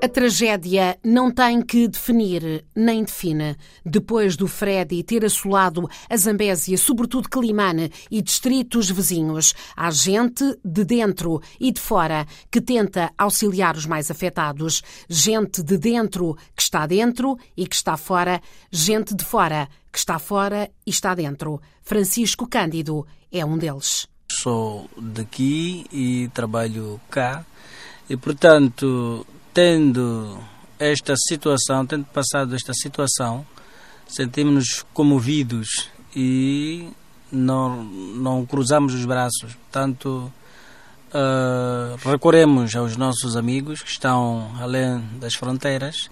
A tragédia não tem que definir, nem define. Depois do Freddy ter assolado a Zambésia, sobretudo Climane e distritos vizinhos, há gente de dentro e de fora que tenta auxiliar os mais afetados. Gente de dentro que está dentro e que está fora. Gente de fora que está fora e está dentro. Francisco Cândido é um deles. Sou daqui e trabalho cá e, portanto, tendo esta situação, tendo passado esta situação, sentimos-nos comovidos e não, não cruzamos os braços. Portanto, uh, recorremos aos nossos amigos que estão além das fronteiras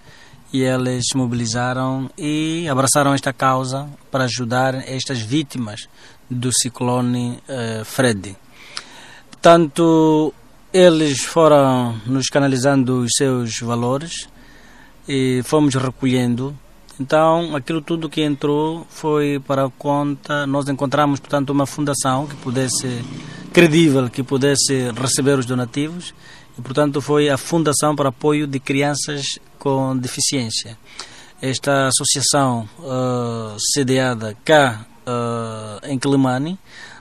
e eles se mobilizaram e abraçaram esta causa para ajudar estas vítimas do ciclone uh, Freddy. Portanto, eles foram nos canalizando os seus valores e fomos recolhendo. Então, aquilo tudo que entrou foi para conta. Nós encontramos, portanto, uma fundação que pudesse, credível, que pudesse receber os donativos. E, portanto, foi a Fundação para Apoio de Crianças com Deficiência. Esta associação uh, sediada cá uh, em Climane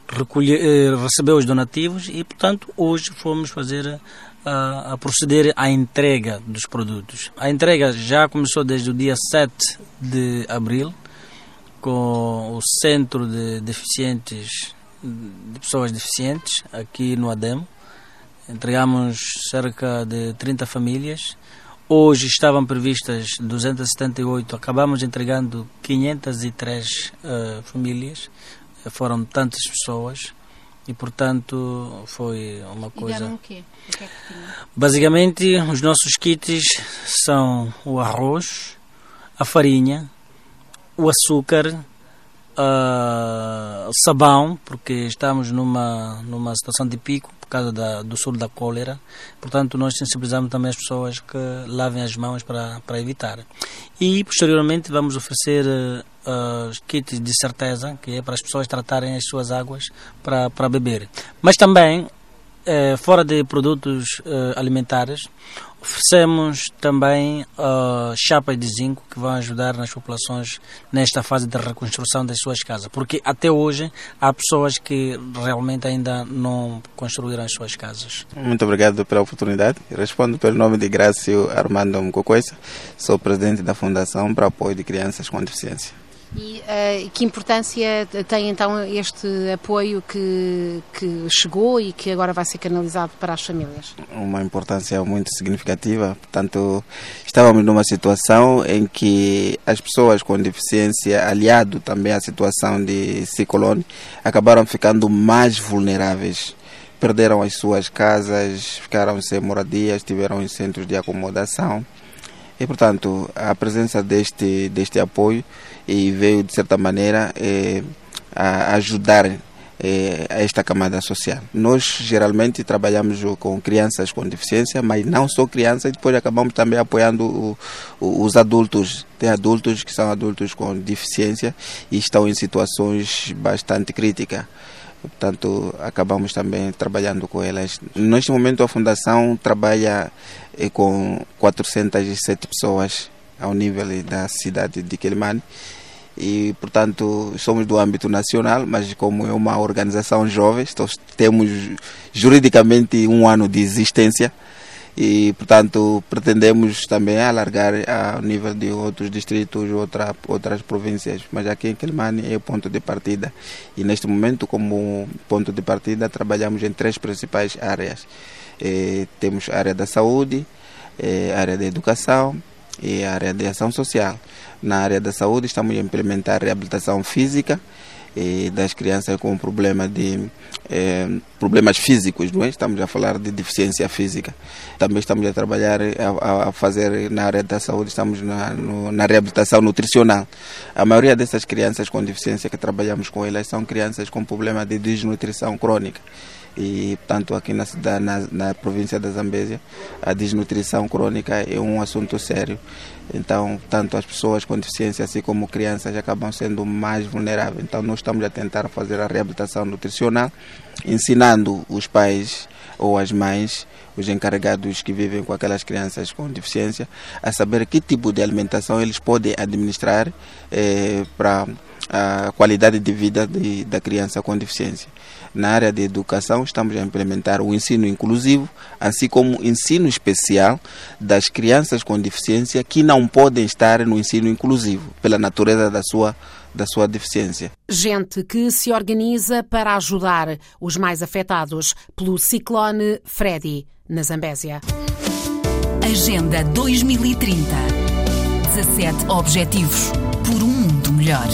recolhe, eh, recebeu os donativos e, portanto, hoje fomos fazer a, a, proceder à entrega dos produtos. A entrega já começou desde o dia 7 de abril com o Centro de Deficientes, de Pessoas Deficientes, aqui no ADEM. Entregamos cerca de 30 famílias. Hoje estavam previstas 278, acabamos entregando 503 uh, famílias foram tantas pessoas e portanto foi uma coisa. o quê? O que é que Basicamente, os nossos kits são o arroz, a farinha, o açúcar, uh, sabão, porque estamos numa, numa situação de pico por causa da, do sul da cólera. Portanto, nós sensibilizamos também as pessoas que lavem as mãos para, para evitar. E, posteriormente, vamos oferecer uh, kits de certeza, que é para as pessoas tratarem as suas águas para, para beber. Mas também, uh, fora de produtos uh, alimentares, Oferecemos também uh, chapas de zinco que vão ajudar nas populações nesta fase de reconstrução das suas casas, porque até hoje há pessoas que realmente ainda não construíram as suas casas. Muito obrigado pela oportunidade. Respondo pelo nome de Grácio Armando Mcocoisa, sou presidente da Fundação para Apoio de Crianças com Deficiência. E uh, que importância tem então este apoio que, que chegou e que agora vai ser canalizado para as famílias? Uma importância muito significativa. Portanto, estávamos numa situação em que as pessoas com deficiência, aliado também à situação de ciclone, acabaram ficando mais vulneráveis perderam as suas casas, ficaram sem moradias, tiveram em centros de acomodação. E, portanto, a presença deste, deste apoio e veio, de certa maneira, eh, a ajudar eh, a esta camada social. Nós, geralmente, trabalhamos com crianças com deficiência, mas não só crianças, depois acabamos também apoiando o, o, os adultos. Tem adultos que são adultos com deficiência e estão em situações bastante críticas portanto acabamos também trabalhando com elas. Neste momento a fundação trabalha eh, com 407 pessoas ao nível da cidade de Quelimane e portanto somos do âmbito nacional, mas como é uma organização jovem, temos juridicamente um ano de existência e portanto pretendemos também alargar ao nível de outros distritos, outra, outras províncias, mas aqui em Quelimane é o ponto de partida e neste momento como ponto de partida trabalhamos em três principais áreas. Eh, temos a área da saúde, eh, a área da educação e a área de ação social. Na área da saúde estamos a implementar reabilitação física e das crianças com problema de eh, problemas físicos, não é? Estamos a falar de deficiência física. Também estamos a trabalhar a, a fazer na área da saúde, estamos na, no, na reabilitação nutricional. A maioria dessas crianças com deficiência que trabalhamos com elas são crianças com problema de desnutrição crônica e portanto aqui na cidade na, na província da Zambésia a desnutrição crônica é um assunto sério Então, tanto as pessoas com deficiência, assim como crianças, acabam sendo mais vulneráveis. Então, nós estamos a tentar fazer a reabilitação nutricional, ensinando os pais ou as mães, os encarregados que vivem com aquelas crianças com deficiência, a saber que tipo de alimentação eles podem administrar eh, para a qualidade de vida de, da criança com deficiência. Na área de educação, estamos a implementar o ensino inclusivo, assim como o ensino especial das crianças com deficiência que não podem estar no ensino inclusivo, pela natureza da sua, da sua deficiência. Gente que se organiza para ajudar os mais afetados pelo ciclone Freddy, na Zambésia. Agenda 2030. 17 Objetivos por um mundo melhor.